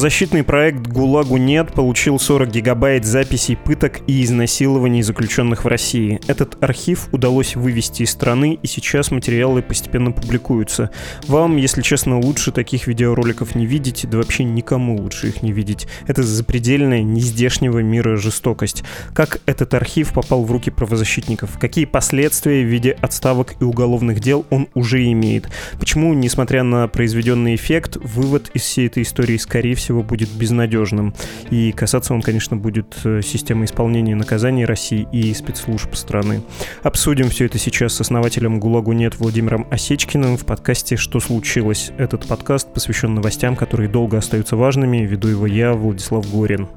Правозащитный проект «ГУЛАГу нет» получил 40 гигабайт записей пыток и изнасилований заключенных в России. Этот архив удалось вывести из страны, и сейчас материалы постепенно публикуются. Вам, если честно, лучше таких видеороликов не видеть, да вообще никому лучше их не видеть. Это запредельная, нездешнего мира жестокость. Как этот архив попал в руки правозащитников? Какие последствия в виде отставок и уголовных дел он уже имеет? Почему, несмотря на произведенный эффект, вывод из всей этой истории скорее скорее всего, будет безнадежным. И касаться он, конечно, будет э, системы исполнения наказаний России и спецслужб страны. Обсудим все это сейчас с основателем ГУЛАГу нет Владимиром Осечкиным в подкасте «Что случилось?». Этот подкаст посвящен новостям, которые долго остаются важными. Веду его я, Владислав Горин.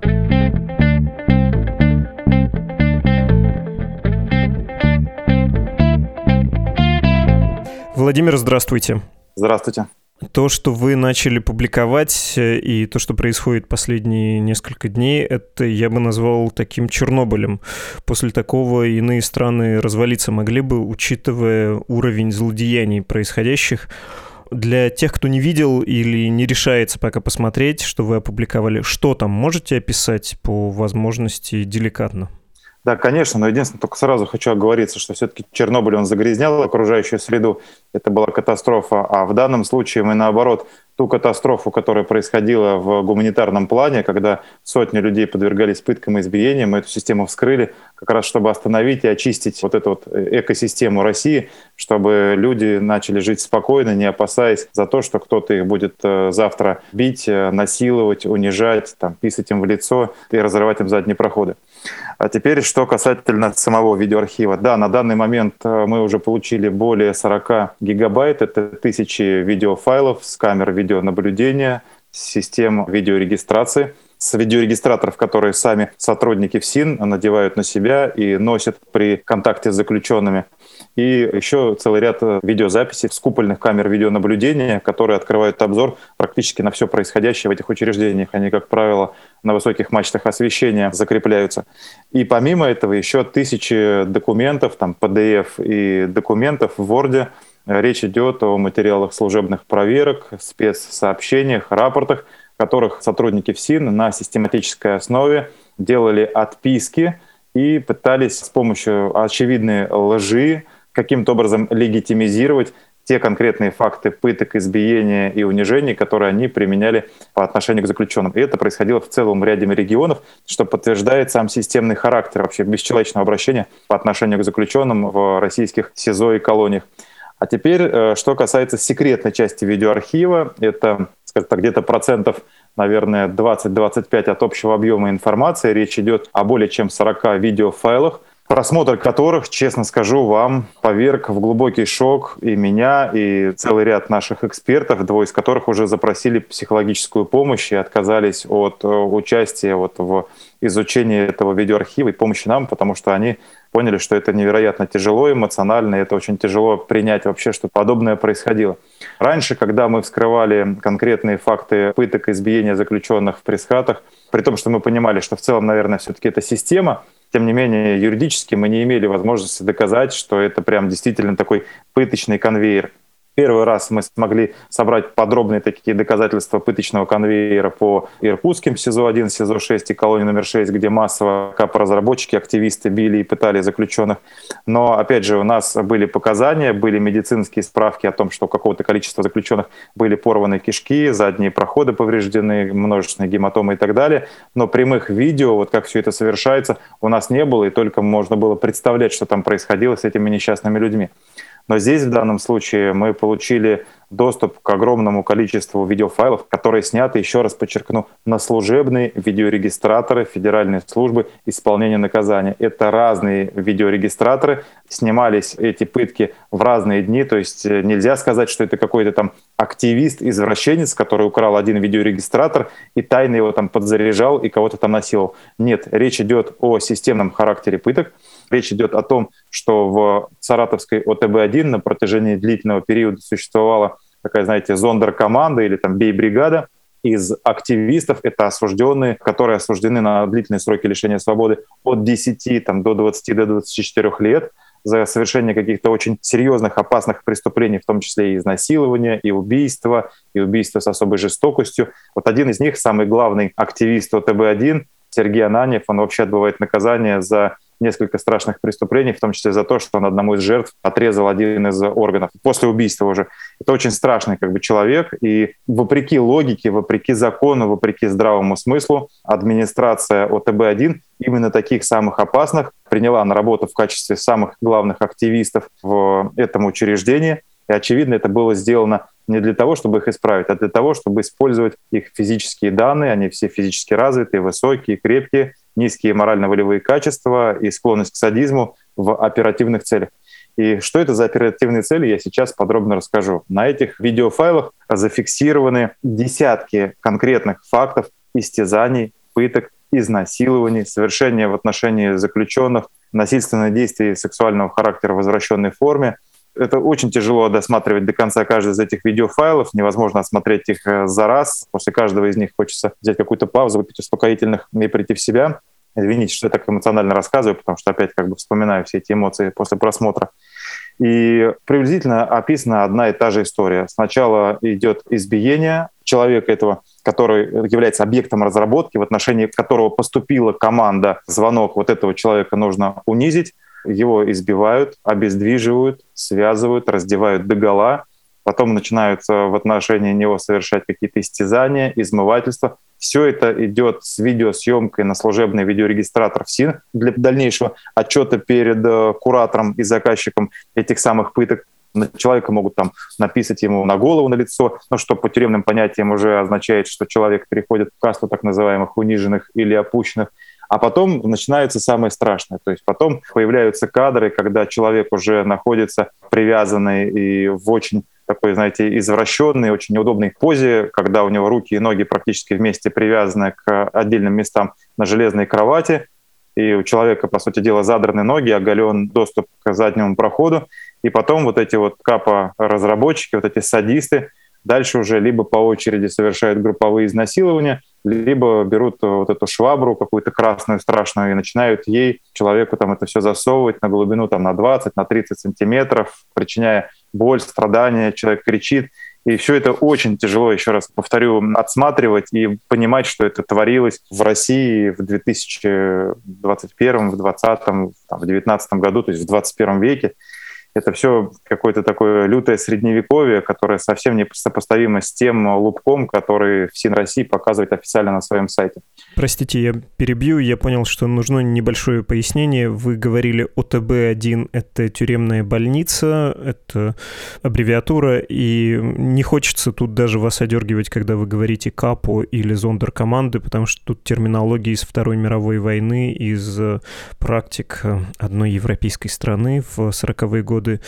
Владимир, здравствуйте. Здравствуйте. То, что вы начали публиковать э, и то, что происходит последние несколько дней, это я бы назвал таким Чернобылем. После такого иные страны развалиться могли бы, учитывая уровень злодеяний происходящих. Для тех, кто не видел или не решается пока посмотреть, что вы опубликовали, что там можете описать по возможности деликатно? Да, конечно, но единственное, только сразу хочу оговориться, что все-таки Чернобыль, он загрязнял окружающую среду, это была катастрофа, а в данном случае мы наоборот ту катастрофу, которая происходила в гуманитарном плане, когда сотни людей подвергались пыткам и избиениям, мы эту систему вскрыли, как раз чтобы остановить и очистить вот эту вот экосистему России, чтобы люди начали жить спокойно, не опасаясь за то, что кто-то их будет э, завтра бить, э, насиловать, унижать, там, писать им в лицо и разрывать им задние проходы. А теперь, что касательно самого видеоархива. Да, на данный момент э, мы уже получили более 40 гигабайт. Это тысячи видеофайлов с камер видеонаблюдения, систем видеорегистрации с видеорегистраторов, которые сами сотрудники ФСИН надевают на себя и носят при контакте с заключенными. И еще целый ряд видеозаписей с купольных камер видеонаблюдения, которые открывают обзор практически на все происходящее в этих учреждениях. Они, как правило, на высоких мачтах освещения закрепляются. И помимо этого еще тысячи документов, там PDF и документов в Word. Речь идет о материалах служебных проверок, спецсообщениях, рапортах, которых сотрудники ФСИН на систематической основе делали отписки и пытались с помощью очевидной лжи каким-то образом легитимизировать те конкретные факты пыток, избиения и унижений, которые они применяли по отношению к заключенным. И это происходило в целом ряде регионов, что подтверждает сам системный характер вообще бесчеловечного обращения по отношению к заключенным в российских СИЗО и колониях. А теперь, э, что касается секретной части видеоархива, это, скажем так, где-то процентов наверное, 20-25 от общего объема информации. Речь идет о более чем 40 видеофайлах, просмотр которых, честно скажу вам, поверг в глубокий шок и меня, и целый ряд наших экспертов, двое из которых уже запросили психологическую помощь и отказались от э, участия вот в изучении этого видеоархива и помощи нам, потому что они поняли, что это невероятно тяжело эмоционально, и это очень тяжело принять вообще, что подобное происходило. Раньше, когда мы вскрывали конкретные факты пыток и избиения заключенных в пресс-хатах, при том, что мы понимали, что в целом, наверное, все-таки это система, тем не менее, юридически мы не имели возможности доказать, что это прям действительно такой пыточный конвейер. Первый раз мы смогли собрать подробные такие доказательства пыточного конвейера по иркутским СИЗО-1, СИЗО-6 и колонии номер 6, где массово капоразработчики, активисты били и пытали заключенных. Но, опять же, у нас были показания, были медицинские справки о том, что у какого-то количества заключенных были порваны кишки, задние проходы повреждены, множественные гематомы и так далее. Но прямых видео, вот как все это совершается, у нас не было, и только можно было представлять, что там происходило с этими несчастными людьми. Но здесь в данном случае мы получили доступ к огромному количеству видеофайлов, которые сняты, еще раз подчеркну, на служебные видеорегистраторы Федеральной службы исполнения наказания. Это разные видеорегистраторы, снимались эти пытки в разные дни, то есть э, нельзя сказать, что это какой-то там активист, извращенец, который украл один видеорегистратор и тайно его там подзаряжал и кого-то там насиловал. Нет, речь идет о системном характере пыток, речь идет о том, что в Саратовской ОТБ-1 на протяжении длительного периода существовала такая, знаете, зондеркоманда или там бей-бригада из активистов, это осужденные, которые осуждены на длительные сроки лишения свободы от 10 там, до 20 до 24 лет за совершение каких-то очень серьезных, опасных преступлений, в том числе и изнасилования, и убийства, и убийства с особой жестокостью. Вот один из них, самый главный активист ОТБ-1, Сергей Ананьев, он вообще отбывает наказание за несколько страшных преступлений, в том числе за то, что он одному из жертв отрезал один из органов после убийства уже. Это очень страшный как бы человек, и вопреки логике, вопреки закону, вопреки здравому смыслу, администрация ОТБ-1 именно таких самых опасных приняла на работу в качестве самых главных активистов в этом учреждении. И, очевидно, это было сделано не для того, чтобы их исправить, а для того, чтобы использовать их физические данные. Они все физически развитые, высокие, крепкие, низкие морально-волевые качества и склонность к садизму в оперативных целях. И что это за оперативные цели, я сейчас подробно расскажу. На этих видеофайлах зафиксированы десятки конкретных фактов истязаний, пыток, изнасилований, совершения в отношении заключенных, насильственных действий сексуального характера в возвращенной форме. Это очень тяжело досматривать до конца каждый из этих видеофайлов. Невозможно осмотреть их э, за раз. После каждого из них хочется взять какую-то паузу, выпить успокоительных и прийти в себя. Извините, что я так эмоционально рассказываю, потому что опять как бы вспоминаю все эти эмоции после просмотра. И приблизительно описана одна и та же история. Сначала идет избиение человека этого, который является объектом разработки, в отношении которого поступила команда, звонок вот этого человека нужно унизить. Его избивают, обездвиживают, связывают, раздевают догола, потом начинаются в отношении него совершать какие-то истязания, измывательства. Все это идет с видеосъемкой на служебный видеорегистратор ФСИН для дальнейшего отчета перед э, куратором и заказчиком этих самых пыток. Человека могут там написать ему на голову, на лицо, ну, что по тюремным понятиям уже означает, что человек переходит в касту так называемых униженных или опущенных. А потом начинается самое страшное. То есть потом появляются кадры, когда человек уже находится привязанный и в очень такой, знаете, извращенной, очень неудобной позе, когда у него руки и ноги практически вместе привязаны к отдельным местам на железной кровати, и у человека, по сути дела, задраны ноги, оголен доступ к заднему проходу, и потом вот эти вот капа-разработчики, вот эти садисты, дальше уже либо по очереди совершают групповые изнасилования, либо берут вот эту швабру какую-то красную страшную и начинают ей человеку там это все засовывать на глубину там на 20, на 30 сантиметров, причиняя боль, страдания, человек кричит. И все это очень тяжело, еще раз повторю, отсматривать и понимать, что это творилось в России в 2021, в 2020, в 2019 году, то есть в 21 веке это все какое-то такое лютое средневековье, которое совсем не сопоставимо с тем лупком, который ФСИН России показывает официально на своем сайте. Простите, я перебью, я понял, что нужно небольшое пояснение. Вы говорили ОТБ-1 — это тюремная больница, это аббревиатура, и не хочется тут даже вас одергивать, когда вы говорите КАПО или зондеркоманды, потому что тут терминология из Второй мировой войны, из практик одной европейской страны в 40-е годы годы.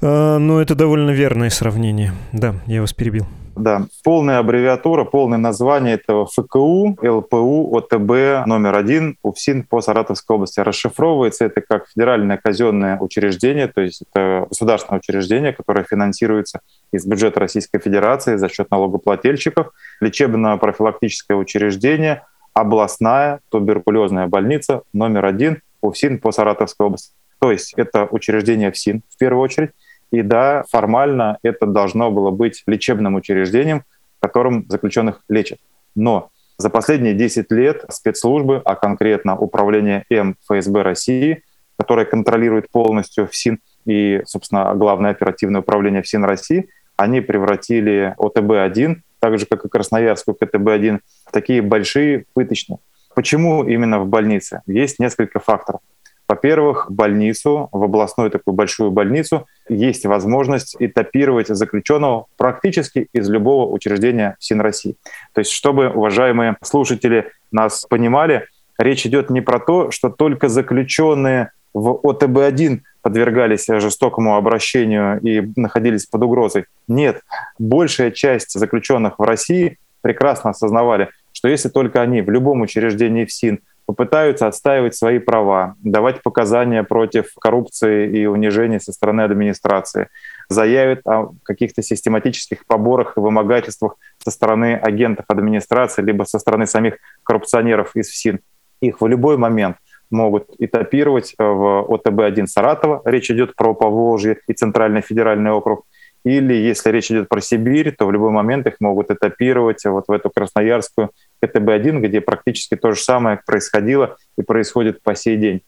А, ну, это довольно верное сравнение. Да, я вас перебил. Да, полная аббревиатура, полное название этого ФКУ, ЛПУ, ОТБ номер один, УФСИН по Саратовской области. Расшифровывается это как федеральное казенное учреждение, то есть это государственное учреждение, которое финансируется из бюджета Российской Федерации за счет налогоплательщиков, лечебно-профилактическое учреждение, областная туберкулезная больница номер один, УФСИН по Саратовской области. То есть это учреждение ФСИН в первую очередь. И да, формально это должно было быть лечебным учреждением, которым заключенных лечат. Но за последние 10 лет спецслужбы, а конкретно управление М ФСБ России, которое контролирует полностью ФСИН и, собственно, главное оперативное управление ФСИН России, они превратили ОТБ-1, так же, как и Красноярскую КТБ-1, в такие большие пыточные. Почему именно в больнице? Есть несколько факторов. Во-первых, больницу, в областную такую большую больницу, есть возможность этапировать заключенного практически из любого учреждения СИН России. То есть, чтобы, уважаемые слушатели, нас понимали, речь идет не про то, что только заключенные в ОТБ-1 подвергались жестокому обращению и находились под угрозой. Нет, большая часть заключенных в России прекрасно осознавали, что если только они в любом учреждении в СИН попытаются отстаивать свои права, давать показания против коррупции и унижений со стороны администрации, заявят о каких-то систематических поборах и вымогательствах со стороны агентов администрации, либо со стороны самих коррупционеров из ФСИН. Их в любой момент могут этапировать в ОТБ-1 Саратова, речь идет про Поволжье и Центральный федеральный округ, или если речь идет про Сибирь, то в любой момент их могут этапировать вот в эту Красноярскую КТБ-1, где практически то же самое происходило и происходит по сей день.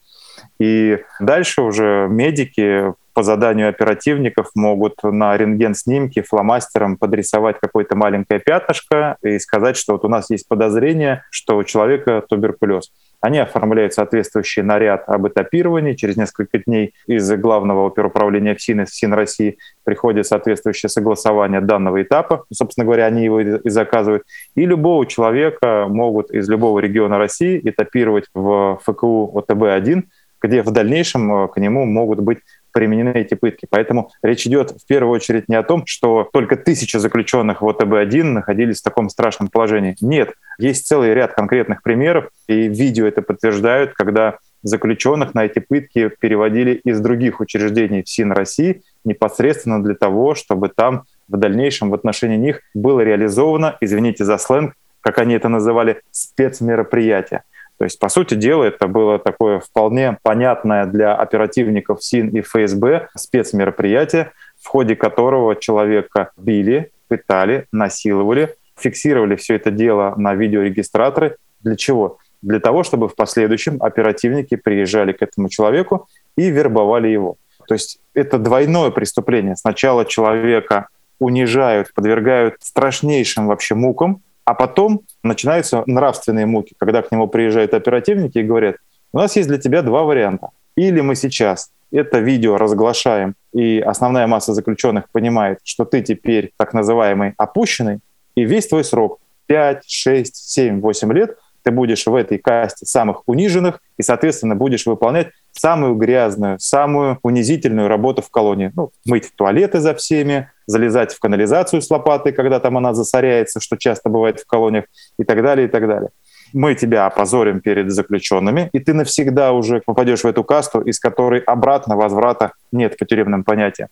И дальше уже медики по заданию оперативников могут на рентген-снимке фломастером подрисовать какое-то маленькое пятнышко и сказать, что вот у нас есть подозрение, что у человека туберкулез. Они оформляют соответствующий наряд об этапировании. Через несколько дней из главного оперуправления ФСИН, ФСИН России приходит соответствующее согласование данного этапа. Собственно говоря, они его и заказывают. И любого человека могут из любого региона России этапировать в ФКУ ОТБ-1, где в дальнейшем э, к нему могут быть применены эти пытки. Поэтому речь идет в первую очередь не о том, что только тысячи заключенных в ОТБ-1 находились в таком страшном положении. Нет, есть целый ряд конкретных примеров, и видео это подтверждают, когда заключенных на эти пытки переводили из других учреждений в СИН России непосредственно для того, чтобы там в дальнейшем в отношении них было реализовано, извините за сленг, как они это называли, спецмероприятие. То есть, по сути дела, это было такое вполне понятное для оперативников СИН и ФСБ спецмероприятие, в ходе которого человека били, пытали, насиловали, фиксировали все это дело на видеорегистраторы. Для чего? Для того, чтобы в последующем оперативники приезжали к этому человеку и вербовали его. То есть это двойное преступление. Сначала человека унижают, подвергают страшнейшим вообще мукам, а потом начинаются нравственные муки, когда к нему приезжают оперативники и говорят, у нас есть для тебя два варианта. Или мы сейчас это видео разглашаем, и основная масса заключенных понимает, что ты теперь так называемый опущенный, и весь твой срок 5, 6, 7, 8 лет ты будешь в этой касте самых униженных и, соответственно, будешь выполнять самую грязную, самую унизительную работу в колонии. Ну, мыть туалеты за всеми, залезать в канализацию с лопатой, когда там она засоряется, что часто бывает в колониях, и так далее, и так далее. Мы тебя опозорим перед заключенными, и ты навсегда уже попадешь в эту касту, из которой обратно возврата нет по тюремным понятиям.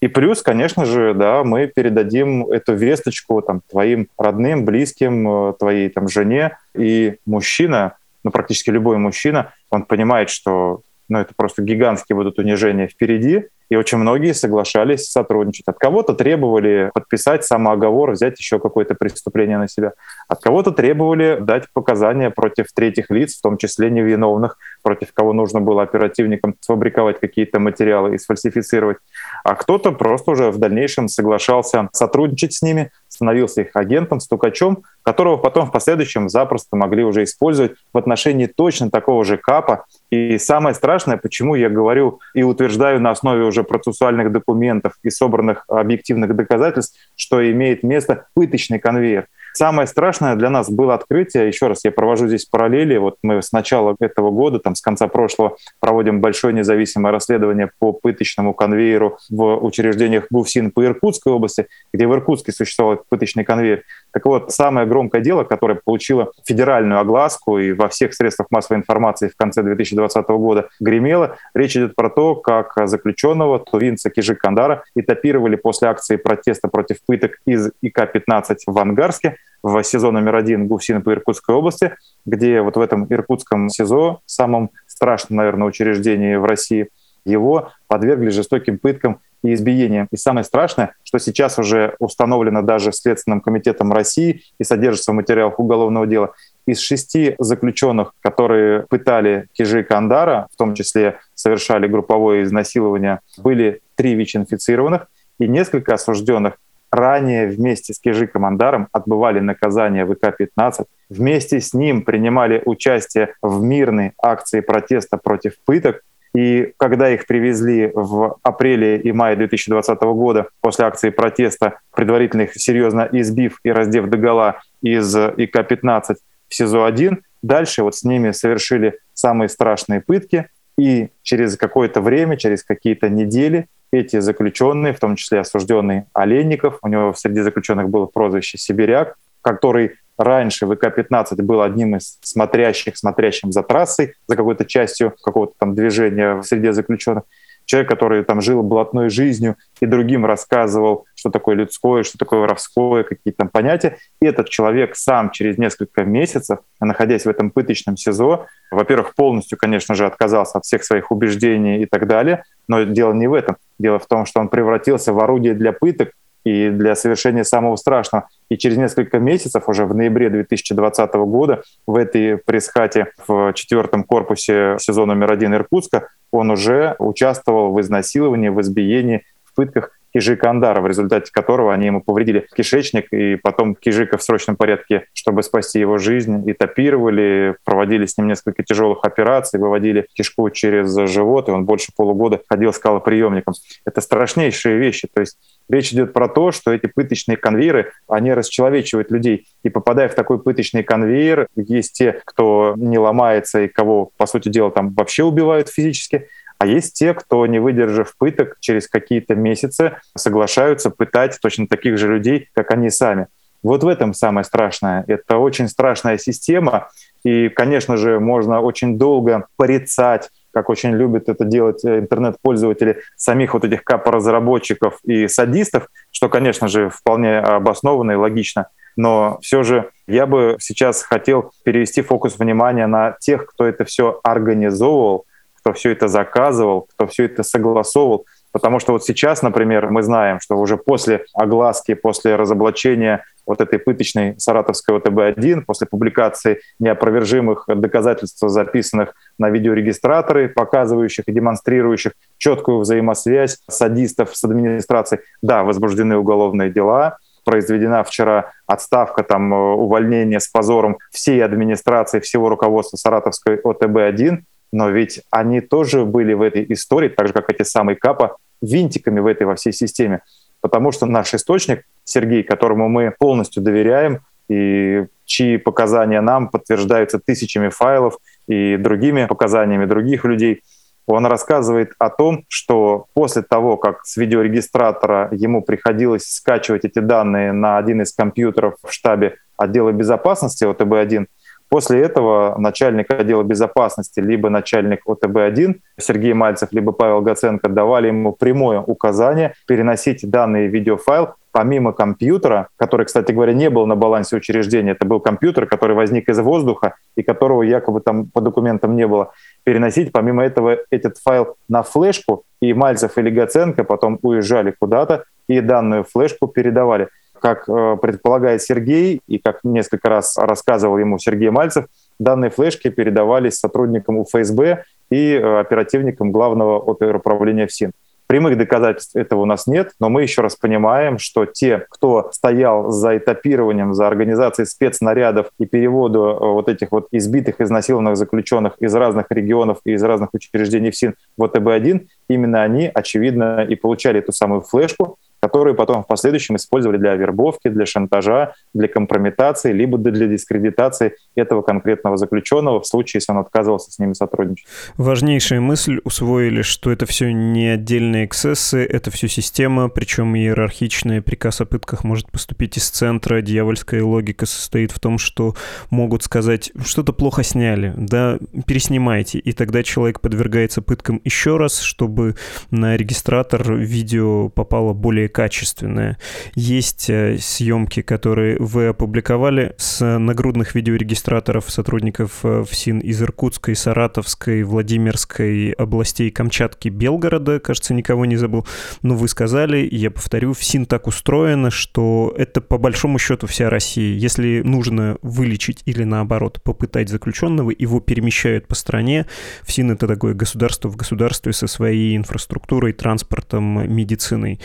И плюс, конечно же, да, мы передадим эту весточку там, твоим родным, близким, э, твоей там, жене. И мужчина, ну, практически любой мужчина, он понимает, что ну, это просто гигантские будут унижения впереди, и очень многие соглашались сотрудничать. От кого-то требовали подписать самооговор, взять еще какое-то преступление на себя. От кого-то требовали дать показания против третьих лиц, в том числе невиновных, против кого нужно было оперативникам сфабриковать какие-то материалы и сфальсифицировать. А кто-то просто уже в дальнейшем соглашался сотрудничать с ними, становился их агентом, стукачом, которого потом в последующем запросто могли уже использовать в отношении точно такого же КАПа. И самое страшное, почему я говорю и утверждаю на основе уже процессуальных документов и собранных объективных доказательств, что имеет место пыточный конвейер. Самое страшное для нас было открытие, еще раз я провожу здесь параллели, вот мы с начала этого года, там с конца прошлого проводим большое независимое расследование по пыточному конвейеру в учреждениях ГУФСИН по Иркутской области, где в Иркутске существовал пыточный конвейер. Так вот, самое громкое дело, которое получило федеральную огласку и во всех средствах массовой информации в конце 2020 года гремело, речь идет про то, как заключенного тувинца Кижик Кандара этапировали после акции протеста против пыток из ИК-15 в Ангарске, в СИЗО номер один ГУФСИНа по Иркутской области, где вот в этом иркутском СИЗО, самом страшном, наверное, учреждении в России, его подвергли жестоким пыткам и избиениям. И самое страшное, что сейчас уже установлено даже Следственным комитетом России и содержится в материалах уголовного дела, из шести заключенных, которые пытали Кижи Кандара, в том числе совершали групповое изнасилование, были три ВИЧ-инфицированных, и несколько осужденных. Ранее вместе с Кижиком Андаром отбывали наказание ВК-15, вместе с ним принимали участие в мирной акции протеста против пыток, и когда их привезли в апреле и мае 2020 года после акции протеста, предварительно их серьезно избив и раздев догола из ИК-15 в СИЗО-1, дальше вот с ними совершили самые страшные пытки, и через какое-то время, через какие-то недели эти заключенные, в том числе осужденный Олейников, у него среди заключенных было прозвище «Сибиряк», который раньше ВК-15 был одним из смотрящих, смотрящим за трассой, за какой-то частью какого-то там движения в среде заключенных. Человек, который там жил блатной жизнью и другим рассказывал, что такое людское, что такое воровское, какие там понятия. И этот человек сам через несколько месяцев, находясь в этом пыточном СИЗО, во-первых, полностью, конечно же, отказался от всех своих убеждений и так далее, но дело не в этом. Дело в том, что он превратился в орудие для пыток, и для совершения самого страшного. И через несколько месяцев, уже в ноябре 2020 года, в этой пресс-хате в четвертом корпусе сезона номер один Иркутска он уже участвовал в изнасиловании, в избиении, в пытках Кижика Андара, в результате которого они ему повредили кишечник, и потом Кижика в срочном порядке, чтобы спасти его жизнь, этапировали, проводили с ним несколько тяжелых операций, выводили кишку через живот, и он больше полугода ходил с калоприемником. Это страшнейшие вещи. То есть речь идет про то, что эти пыточные конвейеры, они расчеловечивают людей. И попадая в такой пыточный конвейер, есть те, кто не ломается и кого, по сути дела, там вообще убивают физически, а есть те, кто, не выдержав пыток, через какие-то месяцы соглашаются пытать точно таких же людей, как они сами. Вот в этом самое страшное. Это очень страшная система, и, конечно же, можно очень долго порицать как очень любят это делать э, интернет-пользователи, самих вот этих капо-разработчиков и садистов, что, конечно же, вполне обоснованно и логично. Но все же я бы сейчас хотел перевести фокус внимания на тех, кто это все организовывал, кто все это заказывал, кто все это согласовывал. Потому что вот сейчас, например, мы знаем, что уже после огласки, после разоблачения вот этой пыточной саратовской ОТБ-1, после публикации неопровержимых доказательств, записанных на видеорегистраторы, показывающих и демонстрирующих четкую взаимосвязь садистов с администрацией, да, возбуждены уголовные дела, произведена вчера отставка, там, увольнение с позором всей администрации, всего руководства Саратовской ОТБ-1, но ведь они тоже были в этой истории, так же, как эти самые КАПа, винтиками в этой во всей системе. Потому что наш источник, Сергей, которому мы полностью доверяем, и чьи показания нам подтверждаются тысячами файлов и другими показаниями других людей, он рассказывает о том, что после того, как с видеорегистратора ему приходилось скачивать эти данные на один из компьютеров в штабе отдела безопасности ОТБ-1, После этого начальник отдела безопасности, либо начальник ОТБ-1 Сергей Мальцев, либо Павел Гаценко давали ему прямое указание переносить данный видеофайл помимо компьютера, который, кстати говоря, не был на балансе учреждения, это был компьютер, который возник из воздуха и которого якобы там по документам не было, переносить помимо этого этот файл на флешку, и Мальцев или Гаценко потом уезжали куда-то и данную флешку передавали как э, предполагает Сергей, и как несколько раз рассказывал ему Сергей Мальцев, данные флешки передавались сотрудникам УФСБ и э, оперативникам главного оперуправления ФСИН. Прямых доказательств этого у нас нет, но мы еще раз понимаем, что те, кто стоял за этапированием, за организацией спецнарядов и переводу э, вот этих вот избитых, изнасилованных заключенных из разных регионов и из разных учреждений ФСИН в ОТБ-1, именно они, очевидно, и получали эту самую флешку, которые потом в последующем использовали для вербовки, для шантажа, для компрометации, либо для дискредитации этого конкретного заключенного в случае, если он отказывался с ними сотрудничать. Важнейшая мысль усвоили, что это все не отдельные эксцессы, это все система, причем иерархичная. Приказ о пытках может поступить из центра. Дьявольская логика состоит в том, что могут сказать, что-то плохо сняли, да, переснимайте. И тогда человек подвергается пыткам еще раз, чтобы на регистратор видео попало более качественное. Есть э, съемки, которые вы опубликовали с нагрудных видеорегистраторов сотрудников э, ФСИН из Иркутской, Саратовской, Владимирской областей Камчатки, Белгорода, кажется, никого не забыл. Но вы сказали, я повторю, ФСИН так устроено, что это по большому счету вся Россия. Если нужно вылечить или наоборот попытать заключенного, его перемещают по стране. ФСИН это такое государство в государстве со своей инфраструктурой, транспортом, медициной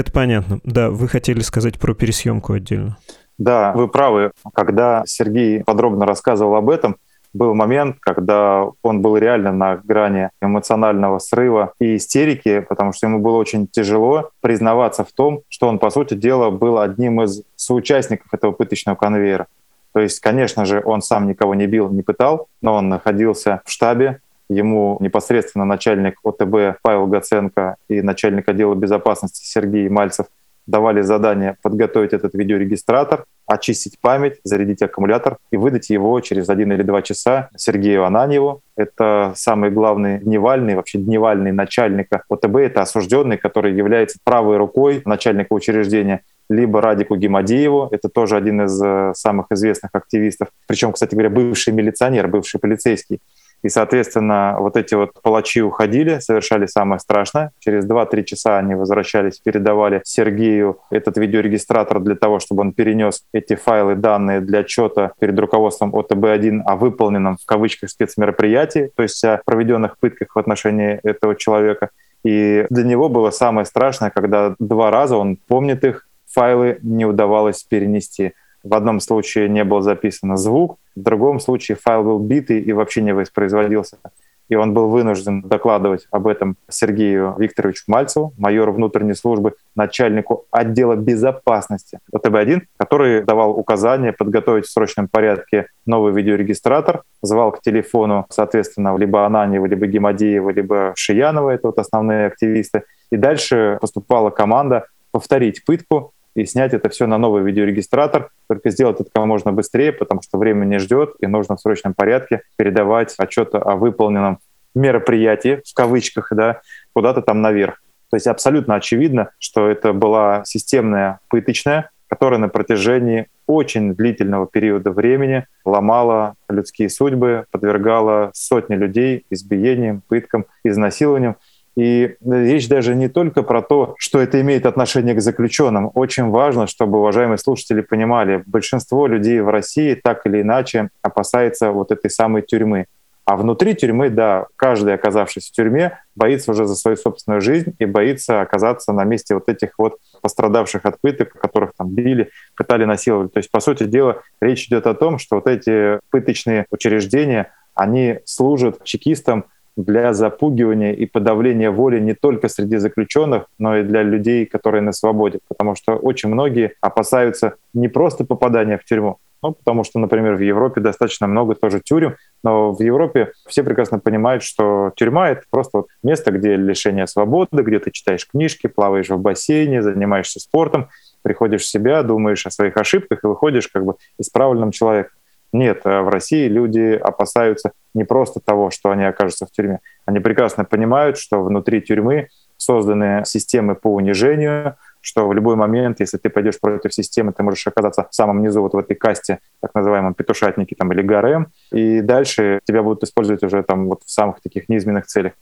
Это понятно. Да, вы хотели сказать про пересъемку отдельно. Да, вы правы. Когда Сергей подробно рассказывал об этом, был момент, когда он был реально на грани эмоционального срыва и истерики, потому что ему было очень тяжело признаваться в том, что он, по сути дела, был одним из соучастников этого пыточного конвейера. То есть, конечно же, он сам никого не бил, не пытал, но он находился в штабе, ему непосредственно начальник ОТБ Павел Гаценко и начальник отдела безопасности Сергей Мальцев давали задание подготовить этот видеорегистратор, очистить память, зарядить аккумулятор и выдать его через один или два часа Сергею Ананьеву. Это самый главный дневальный, вообще дневальный начальника ОТБ. Это осужденный, который является правой рукой начальника учреждения либо Радику Гимадееву, это тоже один из э, самых известных активистов, причем, кстати говоря, бывший милиционер, бывший полицейский. И, соответственно, вот эти вот палачи уходили, совершали самое страшное. Через 2-3 часа они возвращались, передавали Сергею этот видеорегистратор для того, чтобы он перенес эти файлы, данные для отчета перед руководством ОТБ-1 о выполненном в кавычках спецмероприятии, то есть о проведенных пытках в отношении этого человека. И для него было самое страшное, когда два раза, он помнит их, файлы не удавалось перенести. В одном случае не был записан звук, в другом случае файл был битый и вообще не воспроизводился. И он был вынужден докладывать об этом Сергею Викторовичу Мальцеву, майору внутренней службы, начальнику отдела безопасности ОТБ-1, который давал указания подготовить в срочном порядке новый видеорегистратор, звал к телефону, соответственно, либо Ананьева, либо Гемадеева, либо Шиянова, это вот основные активисты. И дальше поступала команда повторить пытку, и снять это все на новый видеорегистратор, только сделать это как можно быстрее, потому что время не ждет, и нужно в срочном порядке передавать отчет о выполненном мероприятии, в кавычках, да, куда-то там наверх. То есть абсолютно очевидно, что это была системная пыточная, которая на протяжении очень длительного периода времени ломала людские судьбы, подвергала сотни людей избиениям, пыткам, изнасилованиям. И речь даже не только про то, что это имеет отношение к заключенным. Очень важно, чтобы уважаемые слушатели понимали, большинство людей в России так или иначе опасается вот этой самой тюрьмы. А внутри тюрьмы, да, каждый, оказавшись в тюрьме, боится уже за свою собственную жизнь и боится оказаться на месте вот этих вот пострадавших от пыток, которых там били, пытали, насиловали. То есть, по сути дела, речь идет о том, что вот эти пыточные учреждения, они служат чекистам для запугивания и подавления воли не только среди заключенных, но и для людей, которые на свободе. Потому что очень многие опасаются не просто попадания в тюрьму, ну, потому что, например, в Европе достаточно много тоже тюрем, но в Европе все прекрасно понимают, что тюрьма — это просто вот место, где лишение свободы, где ты читаешь книжки, плаваешь в бассейне, занимаешься спортом, приходишь в себя, думаешь о своих ошибках и выходишь как бы исправленным человеком. Нет, э, в России люди опасаются не просто того, что они окажутся в тюрьме. Они прекрасно понимают, что внутри тюрьмы созданы системы по унижению, что в любой момент, если ты пойдешь против системы, ты можешь оказаться в самом низу вот в этой касте, так называемом петушатнике там, или ГРМ, и дальше тебя будут использовать уже там вот в самых таких низменных целях.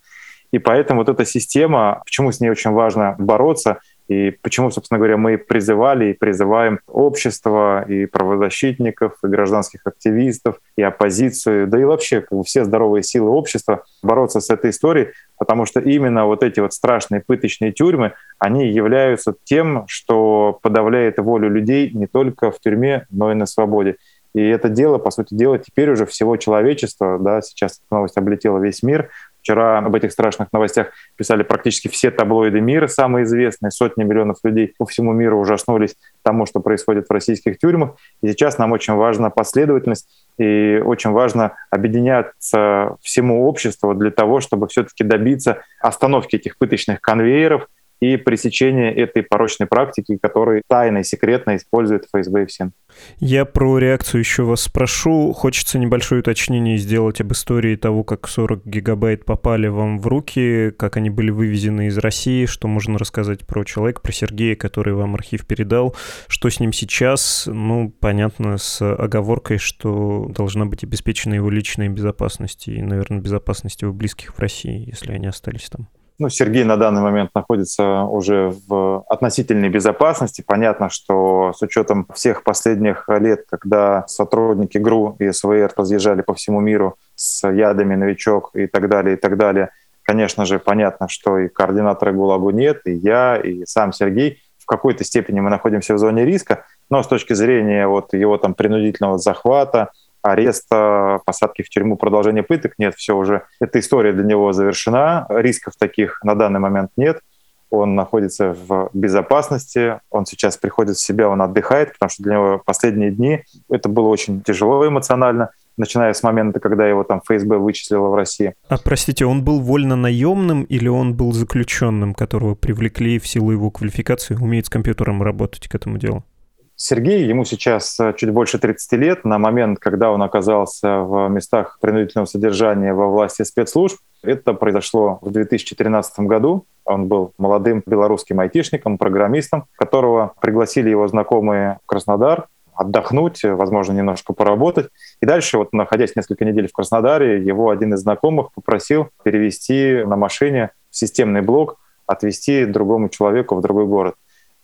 И поэтому вот эта система, почему с ней очень важно бороться, и почему, собственно говоря, мы призывали и призываем общество и правозащитников, и гражданских активистов, и оппозицию, да и вообще как бы, все здоровые силы общества бороться с этой историей, потому что именно вот эти вот страшные пыточные тюрьмы, они являются тем, что подавляет волю людей не только в тюрьме, но и на свободе. И это дело, по сути дела, теперь уже всего человечества, да, сейчас новость облетела весь мир, Вчера об этих страшных новостях писали практически все таблоиды мира, самые известные. Сотни миллионов людей по всему миру ужаснулись тому, что происходит в российских тюрьмах. И сейчас нам очень важна последовательность и очень важно объединяться всему обществу для того, чтобы все-таки добиться остановки этих пыточных конвейеров, и пресечение этой порочной практики, которую тайно и секретно использует ФСБ и ФСИН. Я про реакцию еще вас спрошу. Хочется небольшое уточнение сделать об истории того, как 40 гигабайт попали вам в руки, как они были вывезены из России, что можно рассказать про человека, про Сергея, который вам архив передал, что с ним сейчас, ну, понятно, с оговоркой, что должна быть обеспечена его личная безопасность и, наверное, безопасность его близких в России, если они остались там. Ну, Сергей на данный момент находится уже в относительной безопасности. Понятно, что с учетом всех последних лет, когда сотрудники ГРУ и СВР разъезжали по всему миру с ядами «Новичок» и так далее, и так далее, конечно же, понятно, что и координатора ГУЛАГу нет, и я, и сам Сергей какой-то степени мы находимся в зоне риска, но с точки зрения вот его там принудительного захвата, ареста, посадки в тюрьму, продолжения пыток. Нет, все уже, эта история для него завершена, рисков таких на данный момент нет, он находится в безопасности, он сейчас приходит в себя, он отдыхает, потому что для него последние дни это было очень тяжело эмоционально, начиная с момента, когда его там ФСБ вычислило в России. А простите, он был вольно наемным или он был заключенным, которого привлекли в силу его квалификации, умеет с компьютером работать к этому делу? Сергей, ему сейчас э, чуть больше 30 лет. На момент, когда он оказался в местах принудительного содержания во власти спецслужб, это произошло в 2013 году. Он был молодым белорусским айтишником, программистом, которого пригласили его знакомые в Краснодар отдохнуть, возможно, немножко поработать. И дальше, вот находясь несколько недель в Краснодаре, его один из знакомых попросил перевести на машине системный блок, отвезти другому человеку в другой город.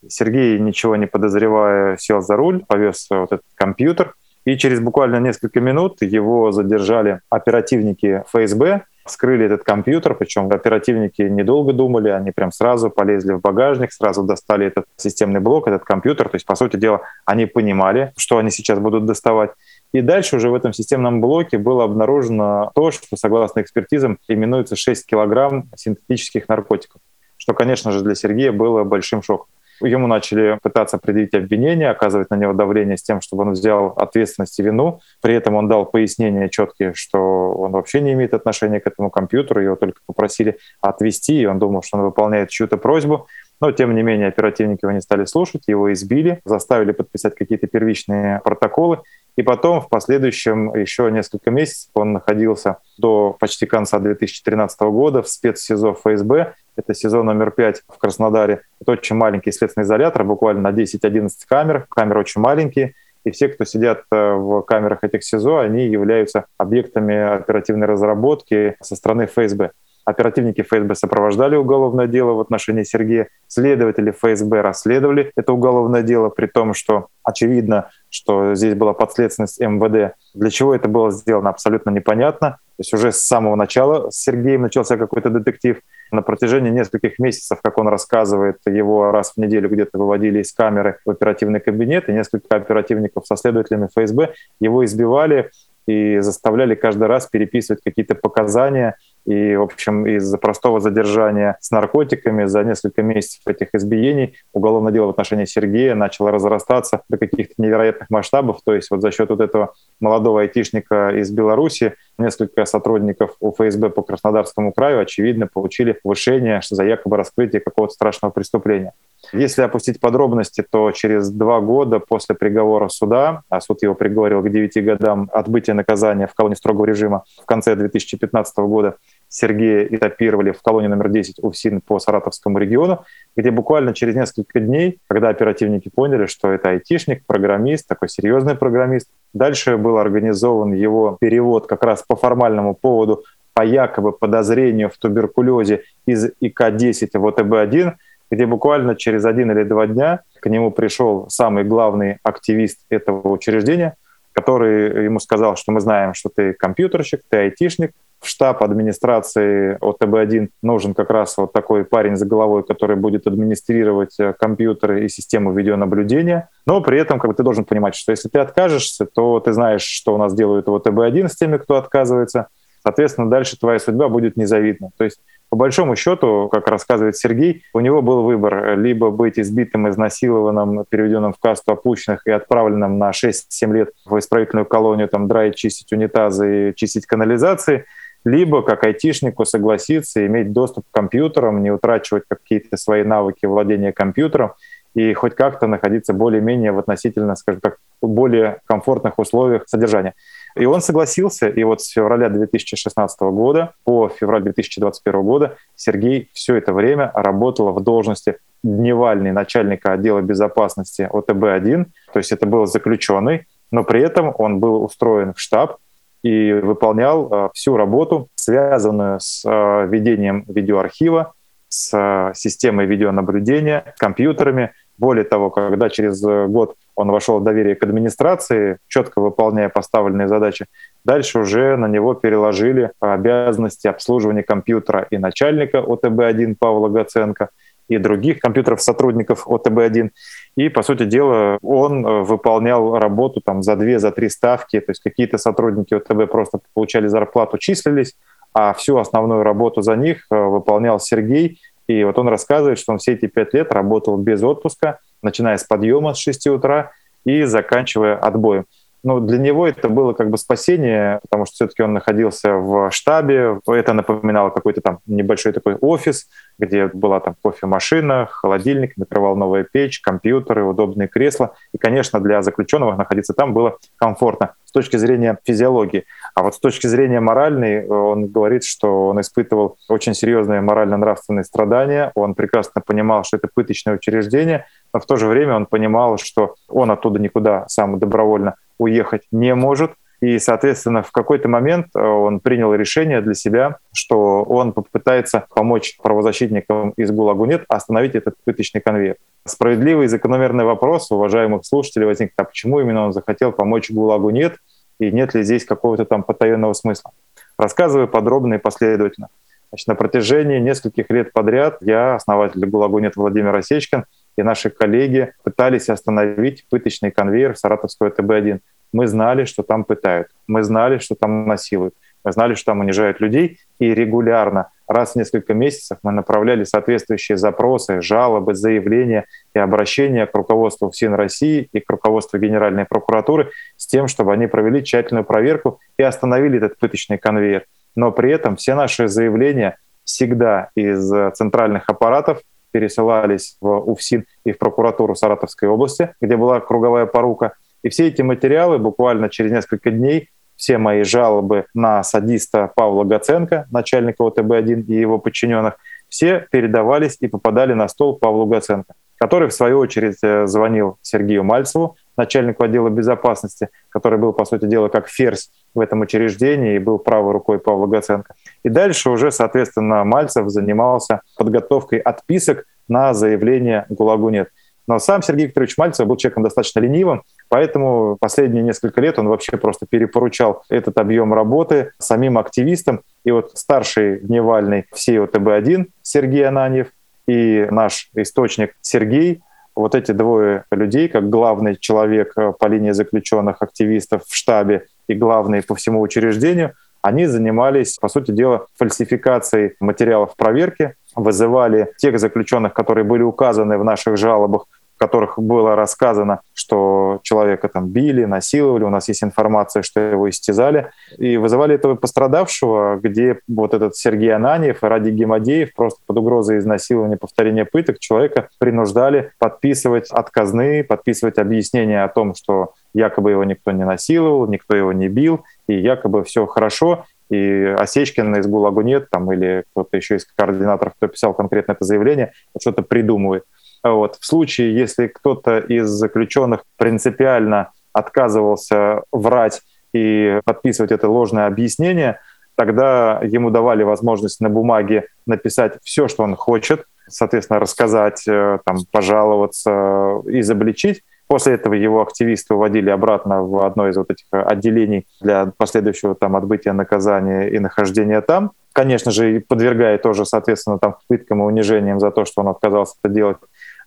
Сергей, ничего не подозревая, сел за руль, повез вот этот компьютер, и через буквально несколько минут его задержали оперативники ФСБ, вскрыли этот компьютер, причем оперативники недолго думали, они прям сразу полезли в багажник, сразу достали этот системный блок, этот компьютер. То есть, по сути дела, они понимали, что они сейчас будут доставать. И дальше уже в этом системном блоке было обнаружено то, что, согласно экспертизам, именуется 6 килограмм синтетических наркотиков, что, конечно же, для Сергея было большим шоком. Ему начали пытаться предъявить обвинение, оказывать на него давление с тем, чтобы он взял ответственность и вину. При этом он дал пояснения четкие, что он вообще не имеет отношения к этому компьютеру, его только попросили отвести, и он думал, что он выполняет чью-то просьбу. Но, тем не менее, оперативники его не стали слушать, его избили, заставили подписать какие-то первичные протоколы. И потом, в последующем, еще несколько месяцев он находился до почти конца 2013 года в спецсизо ФСБ. Это сезон номер 5 в Краснодаре. Это очень маленький следственный изолятор, буквально на 10-11 камер. Камеры очень маленькие. И все, кто сидят э, в камерах этих СИЗО, они являются объектами оперативной разработки со стороны ФСБ. Оперативники ФСБ сопровождали уголовное дело в отношении Сергея. Следователи ФСБ расследовали это уголовное дело, при том, что очевидно, что здесь была подследственность МВД. Для чего это было сделано, абсолютно непонятно. То есть уже с самого начала с Сергеем начался какой-то детектив. На протяжении нескольких месяцев, как он рассказывает, его раз в неделю где-то выводили из камеры в оперативный кабинет, и несколько оперативников со следователями ФСБ его избивали и заставляли каждый раз переписывать какие-то показания и, в общем, из-за простого задержания с наркотиками за несколько месяцев этих избиений уголовное дело в отношении Сергея начало разрастаться до каких-то невероятных масштабов. То есть вот за счет вот этого молодого айтишника из Беларуси несколько сотрудников у ФСБ по Краснодарскому краю, очевидно, получили повышение за якобы раскрытие какого-то страшного преступления. Если опустить подробности, то через два года после приговора суда, а суд его приговорил к 9 годам отбытия наказания в колонии строгого режима в конце 2015 года, Сергея этапировали в колонии номер 10 УФСИН по Саратовскому региону, где буквально через несколько дней, когда оперативники поняли, что это айтишник, программист, такой серьезный программист, дальше был организован его перевод как раз по формальному поводу по якобы подозрению в туберкулезе из ИК-10 в ОТБ-1, где буквально через один или два дня к нему пришел самый главный активист этого учреждения, который ему сказал, что мы знаем, что ты компьютерщик, ты айтишник, в штаб администрации ОТБ-1 нужен как раз вот такой парень за головой, который будет администрировать э, компьютеры и систему видеонаблюдения. Но при этом как бы, ты должен понимать, что если ты откажешься, то ты знаешь, что у нас делают в ОТБ-1 с теми, кто отказывается. Соответственно, дальше твоя судьба будет незавидна. То есть по большому счету, как рассказывает Сергей, у него был выбор либо быть избитым, изнасилованным, переведенным в касту опущенных и отправленным на 6-7 лет в исправительную колонию, там, драить, чистить унитазы и чистить канализации, либо как айтишнику согласиться иметь доступ к компьютерам, не утрачивать какие-то свои навыки владения компьютером и хоть как-то находиться более-менее в относительно, скажем так, более комфортных условиях содержания. И он согласился, и вот с февраля 2016 года по февраль 2021 года Сергей все это время работал в должности дневальный начальника отдела безопасности ОТБ-1, то есть это был заключенный, но при этом он был устроен в штаб, и выполнял э, всю работу, связанную с э, ведением видеоархива, с э, системой видеонаблюдения, компьютерами. Более того, когда через год он вошел в доверие к администрации, четко выполняя поставленные задачи, дальше уже на него переложили обязанности обслуживания компьютера и начальника ОТБ-1 Павла Гаценко, и других компьютеров сотрудников ОТБ-1. И, по сути дела, он э, выполнял работу там за две, за три ставки, то есть какие-то сотрудники ОТБ просто получали зарплату, числились, а всю основную работу за них э, выполнял Сергей. И вот он рассказывает, что он все эти пять лет работал без отпуска, начиная с подъема с 6 утра и заканчивая отбоем ну, для него это было как бы спасение, потому что все-таки он находился в штабе, это напоминало какой-то там небольшой такой офис, где была там кофемашина, холодильник, микроволновая печь, компьютеры, удобные кресла. И, конечно, для заключенного находиться там было комфортно с точки зрения физиологии. А вот с точки зрения моральной, он говорит, что он испытывал очень серьезные морально-нравственные страдания, он прекрасно понимал, что это пыточное учреждение, но в то же время он понимал, что он оттуда никуда сам добровольно уехать не может. И, соответственно, в какой-то момент э, он принял решение для себя, что он попытается помочь правозащитникам из ГУЛАГу нет остановить этот пыточный конвейер. Справедливый и закономерный вопрос уважаемых слушателей возник, а почему именно он захотел помочь ГУЛАГу нет, и нет ли здесь какого-то там потаенного смысла. Рассказываю подробно и последовательно. Значит, на протяжении нескольких лет подряд я, основатель ГУЛАГу нет Владимир Осечкин, и наши коллеги пытались остановить пыточный конвейер в Саратовской ТБ-1. Мы знали, что там пытают, мы знали, что там насилуют, мы знали, что там унижают людей, и регулярно, раз в несколько месяцев мы направляли соответствующие запросы, жалобы, заявления и обращения к руководству ФСИН России и к руководству Генеральной прокуратуры с тем, чтобы они провели тщательную проверку и остановили этот пыточный конвейер. Но при этом все наши заявления всегда из центральных аппаратов пересылались в УФСИН и в прокуратуру Саратовской области, где была круговая порука. И все эти материалы буквально через несколько дней, все мои жалобы на садиста Павла Гаценко, начальника ОТБ-1 и его подчиненных, все передавались и попадали на стол Павлу Гаценко, который, в свою очередь, э, звонил Сергею Мальцеву, начальнику отдела безопасности, который был, по сути дела, как ферзь в этом учреждении и был правой рукой Павла Гаценко. И дальше уже, соответственно, Мальцев занимался подготовкой отписок на заявление ГУЛАГу нет. Но сам Сергей Викторович Мальцев был человеком достаточно ленивым, поэтому последние несколько лет он вообще просто перепоручал этот объем работы самим активистам. И вот старший дневальный всей ОТБ-1 Сергей Ананьев и наш источник Сергей вот эти двое людей, как главный человек э, по линии заключенных активистов в штабе и главный по всему учреждению, они занимались, по сути дела, фальсификацией материалов проверки, вызывали тех заключенных, которые были указаны в наших жалобах, в которых было рассказано, что человека там били, насиловали, у нас есть информация, что его истязали, и вызывали этого пострадавшего, где вот этот Сергей Ананьев и Ради Гемадеев просто под угрозой изнасилования, повторения пыток человека принуждали подписывать отказные, подписывать объяснения о том, что якобы его никто не насиловал, никто его не бил, и якобы все хорошо, и Осечкин из ГУЛАГу нет, там, или кто-то еще из координаторов, кто писал конкретно это заявление, что-то придумывает. Вот. В случае, если кто-то из заключенных принципиально отказывался врать и подписывать это ложное объяснение, тогда ему давали возможность на бумаге написать все, что он хочет, соответственно, рассказать, э, там, пожаловаться, изобличить. После этого его активисты уводили обратно в одно из вот этих отделений для последующего там отбытия наказания и нахождения там. Конечно же, подвергая тоже, соответственно, там пыткам и унижениям за то, что он отказался это делать.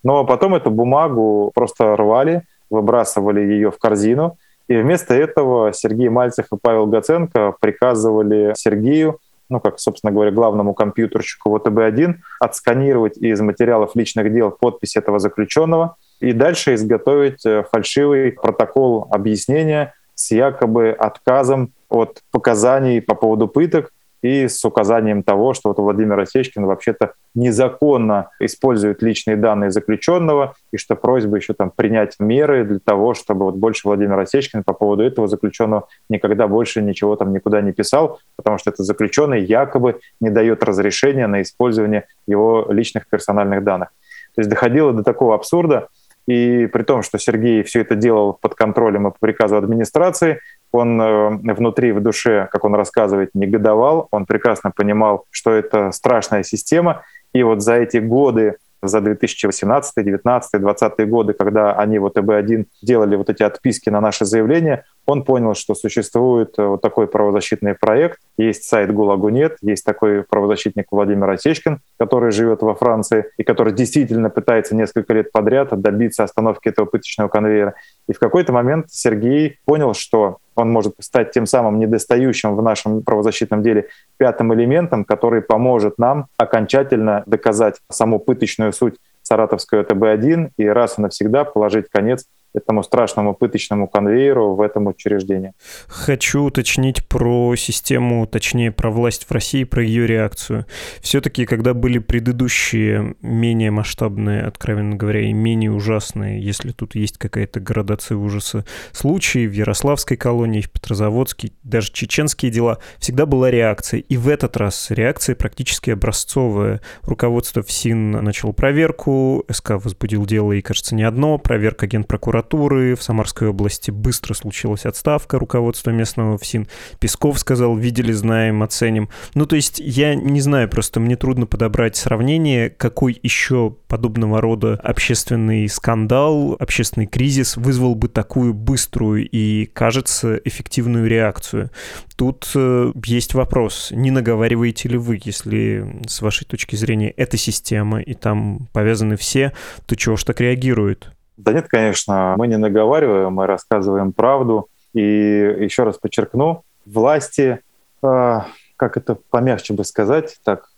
Но потом эту бумагу просто рвали, выбрасывали ее в корзину, и вместо этого Сергей Мальцев и Павел Гаценко приказывали Сергею, ну, как, собственно говоря, главному компьютерщику ВТБ-1, отсканировать из материалов личных дел подпись этого заключенного и дальше изготовить э, фальшивый протокол объяснения с якобы отказом от показаний по поводу пыток и с указанием того, что вот Владимир Осечкин вообще-то незаконно использует личные данные заключенного, и что просьба еще там принять меры для того, чтобы вот больше Владимир Осечкин по поводу этого заключенного никогда больше ничего там никуда не писал, потому что этот заключенный якобы не дает разрешения на использование его личных персональных данных. То есть доходило до такого абсурда, и при том, что Сергей все это делал под контролем и по приказу администрации, он э, внутри, в душе, как он рассказывает, негодовал, он прекрасно понимал, что это страшная система, и вот за эти годы за 2018, 2019, 2020 годы, когда они вот ЭБ-1 делали вот эти отписки на наши заявления, он понял, что существует э, вот такой правозащитный проект. Есть сайт ГУЛАГу нет, есть такой правозащитник Владимир Осечкин, который живет во Франции и который действительно пытается несколько лет подряд добиться остановки этого пыточного конвейера. И в какой-то момент Сергей понял, что он может стать тем самым недостающим в нашем правозащитном деле пятым элементом, который поможет нам окончательно доказать саму пыточную суть Саратовской ОТБ-1 и раз и навсегда положить конец этому страшному пыточному конвейеру в этом учреждении. Хочу уточнить про систему, точнее про власть в России, про ее реакцию. Все-таки, когда были предыдущие менее масштабные, откровенно говоря, и менее ужасные, если тут есть какая-то градация ужаса, случаи в Ярославской колонии, в Петрозаводске, даже чеченские дела, всегда была реакция. И в этот раз реакция практически образцовая. Руководство ФСИН начало проверку, СК возбудил дело, и, кажется, не одно, проверка генпрокуратуры прокуратуры, в Самарской области быстро случилась отставка руководства местного ФСИН. Песков сказал, видели, знаем, оценим. Ну, то есть я не знаю, просто мне трудно подобрать сравнение, какой еще подобного рода общественный скандал, общественный кризис вызвал бы такую быструю и, кажется, эффективную реакцию. Тут э, есть вопрос, не наговариваете ли вы, если с вашей точки зрения эта система и там повязаны все, то чего ж так реагируют? Да нет, конечно, мы не наговариваем, мы рассказываем правду. И еще раз подчеркну, власти, э, как это помягче бы сказать, так,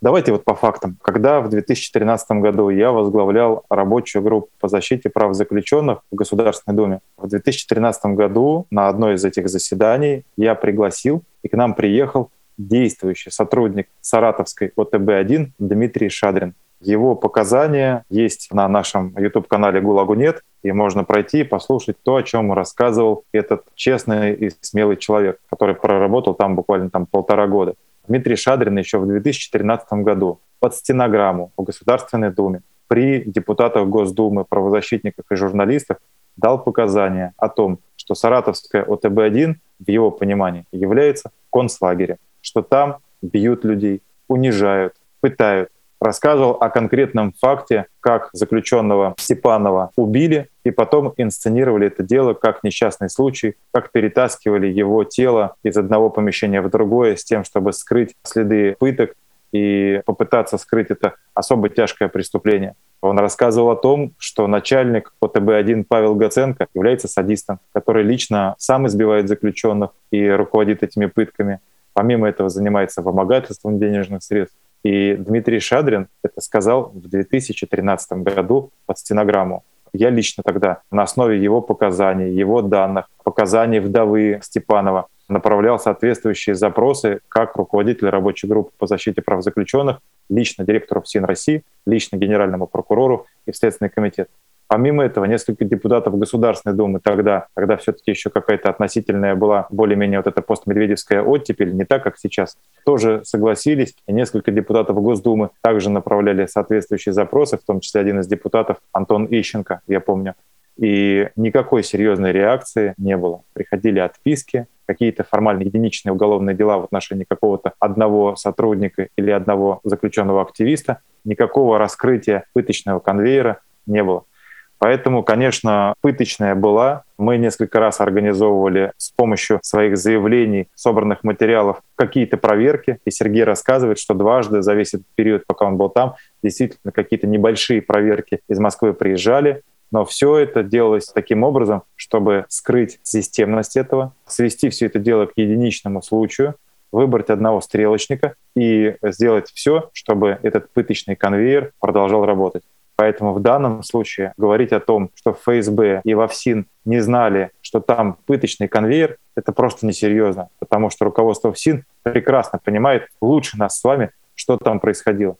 давайте вот по фактам. Когда в 2013 году я возглавлял рабочую группу по защите прав заключенных в Государственной Думе, в 2013 году на одно из этих заседаний я пригласил, и к нам приехал действующий сотрудник Саратовской ОТБ-1 Дмитрий Шадрин. Его показания есть на нашем YouTube-канале «ГУЛАГу нет», и можно пройти и послушать то, о чем рассказывал этот честный и смелый человек, который проработал там буквально там полтора года. Дмитрий Шадрин еще в 2013 году под стенограмму в Государственной Думе при депутатах Госдумы, правозащитниках и журналистах дал показания о том, что Саратовская ОТБ-1 в его понимании является концлагерем, что там бьют людей, унижают, пытают, рассказывал о конкретном факте, как заключенного Степанова убили, и потом инсценировали это дело как несчастный случай, как перетаскивали его тело из одного помещения в другое с тем, чтобы скрыть следы пыток и попытаться скрыть это особо тяжкое преступление. Он рассказывал о том, что начальник ОТБ-1 Павел Гаценко является садистом, который лично сам избивает заключенных и руководит этими пытками. Помимо этого занимается вымогательством денежных средств. И Дмитрий Шадрин это сказал в 2013 году под стенограмму. Я лично тогда на основе его показаний, его данных, показаний вдовы Степанова направлял соответствующие запросы как руководитель рабочей группы по защите прав заключенных, лично директору ФСИН России, лично генеральному прокурору и в Следственный комитет. Помимо этого, несколько депутатов Государственной Думы тогда, когда все-таки еще какая-то относительная была более-менее вот эта постмедведевская оттепель, не так, как сейчас, тоже согласились. И несколько депутатов Госдумы также направляли соответствующие запросы, в том числе один из депутатов Антон Ищенко, я помню. И никакой серьезной реакции не было. Приходили отписки, какие-то формальные единичные уголовные дела в отношении какого-то одного сотрудника или одного заключенного активиста, никакого раскрытия пыточного конвейера не было. Поэтому, конечно, пыточная была. Мы несколько раз организовывали с помощью своих заявлений, собранных материалов, какие-то проверки. И Сергей рассказывает, что дважды за весь этот период, пока он был там, действительно какие-то небольшие проверки из Москвы приезжали. Но все это делалось таким образом, чтобы скрыть системность этого, свести все это дело к единичному случаю, выбрать одного стрелочника и сделать все, чтобы этот пыточный конвейер продолжал работать. Поэтому в данном случае говорить о том, что ФСБ и ВАФСИН не знали, что там пыточный конвейер, это просто несерьезно, потому что руководство ФСИН прекрасно понимает лучше нас с вами, что там происходило.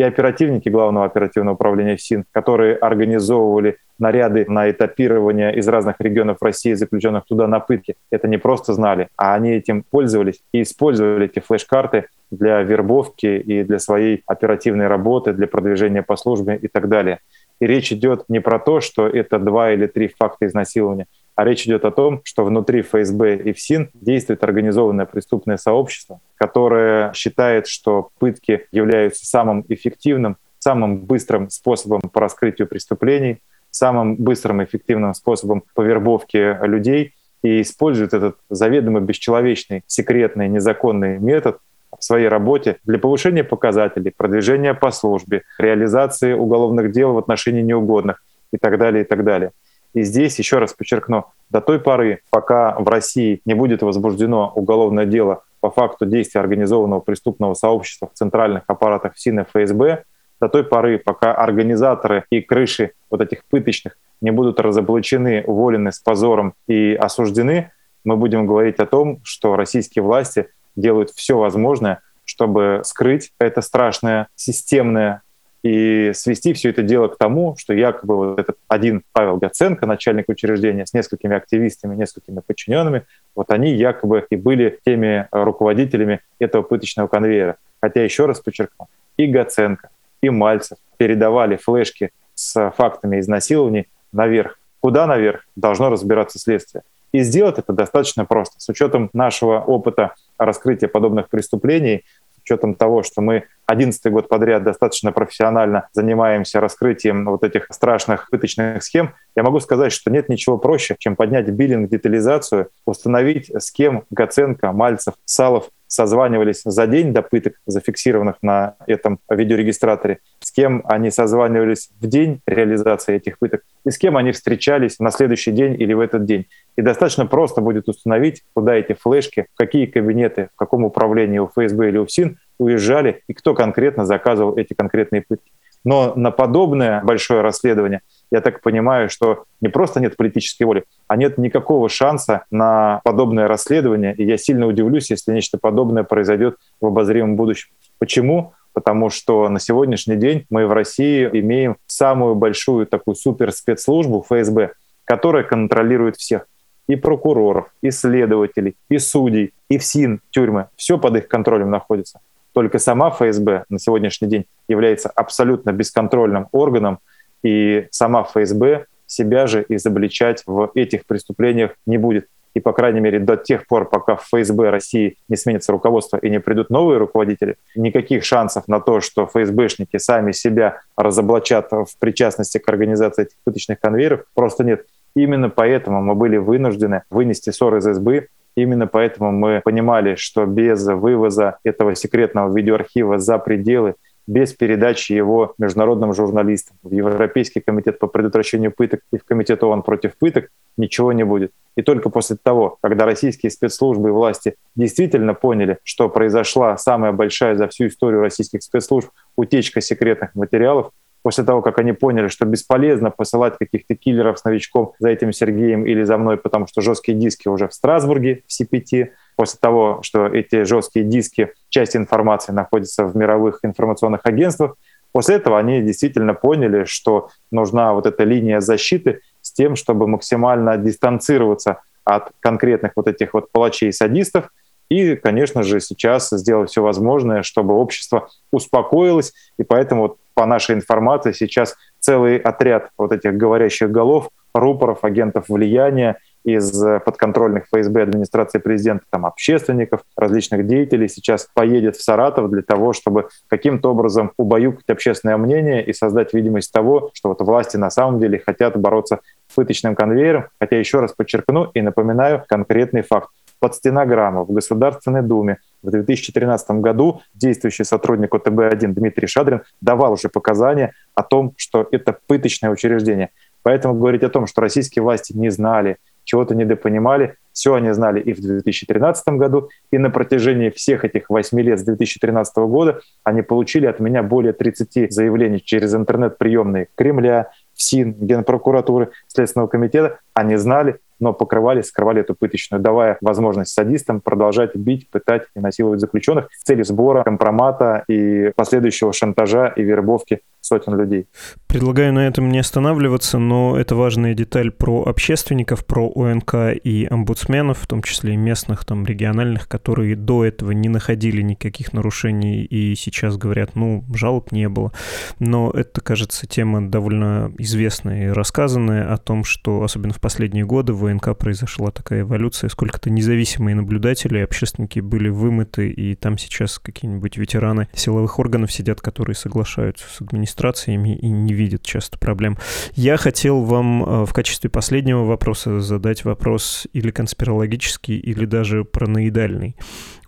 И оперативники Главного оперативного управления ФСИН, которые организовывали наряды на этапирование из разных регионов России, заключенных туда на пытки, это не просто знали, а они этим пользовались и использовали эти флеш-карты для вербовки и для своей оперативной работы, для продвижения по службе и так далее. И речь идет не про то, что это два или три факта изнасилования, а речь идет о том, что внутри ФСБ и ФСИН действует организованное преступное сообщество, которое считает, что пытки являются самым эффективным самым быстрым способом по раскрытию преступлений, самым быстрым и эффективным способом по вербовке людей и используют этот заведомо бесчеловечный, секретный, незаконный метод в своей работе для повышения показателей, продвижения по службе, реализации уголовных дел в отношении неугодных и так далее, и так далее. И здесь, еще раз подчеркну, до той поры, пока в России не будет возбуждено уголовное дело по факту действия организованного преступного сообщества в центральных аппаратах ФСИН и ФСБ, до той поры, пока организаторы и крыши вот этих пыточных не будут разоблачены, уволены с позором и осуждены, мы будем говорить о том, что российские власти делают все возможное, чтобы скрыть это страшное системное и свести все это дело к тому, что якобы вот этот один Павел Гаценко, начальник учреждения, с несколькими активистами, несколькими подчиненными, вот они якобы и были теми руководителями этого пыточного конвейера. Хотя, еще раз подчеркну, и Гаценко, и Мальцев передавали флешки с фактами изнасилований наверх. Куда наверх, должно разбираться следствие. И сделать это достаточно просто. С учетом нашего опыта раскрытия подобных преступлений, учетом того, что мы 11 год подряд достаточно профессионально занимаемся раскрытием вот этих страшных пыточных схем, я могу сказать, что нет ничего проще, чем поднять биллинг, детализацию, установить, с кем Гаценко, Мальцев, Салов созванивались за день до пыток, зафиксированных на этом видеорегистраторе, с кем они созванивались в день реализации этих пыток, и с кем они встречались на следующий день или в этот день. И достаточно просто будет установить, куда эти флешки, в какие кабинеты, в каком управлении у ФСБ или у ФСИН уезжали, и кто конкретно заказывал эти конкретные пытки. Но на подобное большое расследование, я так понимаю, что не просто нет политической воли, а нет никакого шанса на подобное расследование. И я сильно удивлюсь, если нечто подобное произойдет в обозримом будущем. Почему? Потому что на сегодняшний день мы в России имеем самую большую такую супер спецслужбу ФСБ, которая контролирует всех и прокуроров, и следователей, и судей, и ФСИН, тюрьмы. Все под их контролем находится. Только сама ФСБ на сегодняшний день является абсолютно бесконтрольным органом, и сама ФСБ себя же изобличать в этих преступлениях не будет. И, по крайней мере, до тех пор, пока в ФСБ России не сменится руководство и не придут новые руководители, никаких шансов на то, что ФСБшники сами себя разоблачат в причастности к организации этих пыточных конвейеров, просто нет. Именно поэтому мы были вынуждены вынести ссор из СБ Именно поэтому мы понимали, что без вывоза этого секретного видеоархива за пределы, без передачи его международным журналистам в Европейский комитет по предотвращению пыток и в Комитет ООН против пыток ничего не будет. И только после того, когда российские спецслужбы и власти действительно поняли, что произошла самая большая за всю историю российских спецслужб утечка секретных материалов, после того, как они поняли, что бесполезно посылать каких-то киллеров с новичком за этим Сергеем или за мной, потому что жесткие диски уже в Страсбурге, в CPT, после того, что эти жесткие диски, часть информации находится в мировых информационных агентствах, после этого они действительно поняли, что нужна вот эта линия защиты с тем, чтобы максимально дистанцироваться от конкретных вот этих вот палачей и садистов, и, конечно же, сейчас сделать все возможное, чтобы общество успокоилось, и поэтому вот по нашей информации сейчас целый отряд вот этих говорящих голов, рупоров, агентов влияния из подконтрольных ФСБ администрации президента, там, общественников, различных деятелей сейчас поедет в Саратов для того, чтобы каким-то образом убаюкать общественное мнение и создать видимость того, что вот власти на самом деле хотят бороться с пыточным конвейером. Хотя еще раз подчеркну и напоминаю конкретный факт под стенограмму в Государственной Думе в 2013 году действующий сотрудник ОТБ-1 Дмитрий Шадрин давал уже показания о том, что это пыточное учреждение. Поэтому говорить о том, что российские власти не знали, чего-то недопонимали, все они знали и в 2013 году, и на протяжении всех этих восьми лет с 2013 года они получили от меня более 30 заявлений через интернет-приемные Кремля, ФСИН, Генпрокуратуры, Следственного комитета. Они знали, но покрывали, скрывали эту пыточную, давая возможность садистам продолжать бить, пытать и насиловать заключенных с целью сбора компромата и последующего шантажа и вербовки сотен людей. Предлагаю на этом не останавливаться, но это важная деталь про общественников, про ОНК и омбудсменов, в том числе и местных, там, региональных, которые до этого не находили никаких нарушений и сейчас говорят, ну, жалоб не было. Но это, кажется, тема довольно известная и рассказанная о том, что, особенно в последние годы, в ОНК произошла такая эволюция, сколько-то независимые наблюдатели, общественники были вымыты, и там сейчас какие-нибудь ветераны силовых органов сидят, которые соглашаются с администрацией администрациями и не видят часто проблем. Я хотел вам э, в качестве последнего вопроса задать вопрос или конспирологический, или даже параноидальный.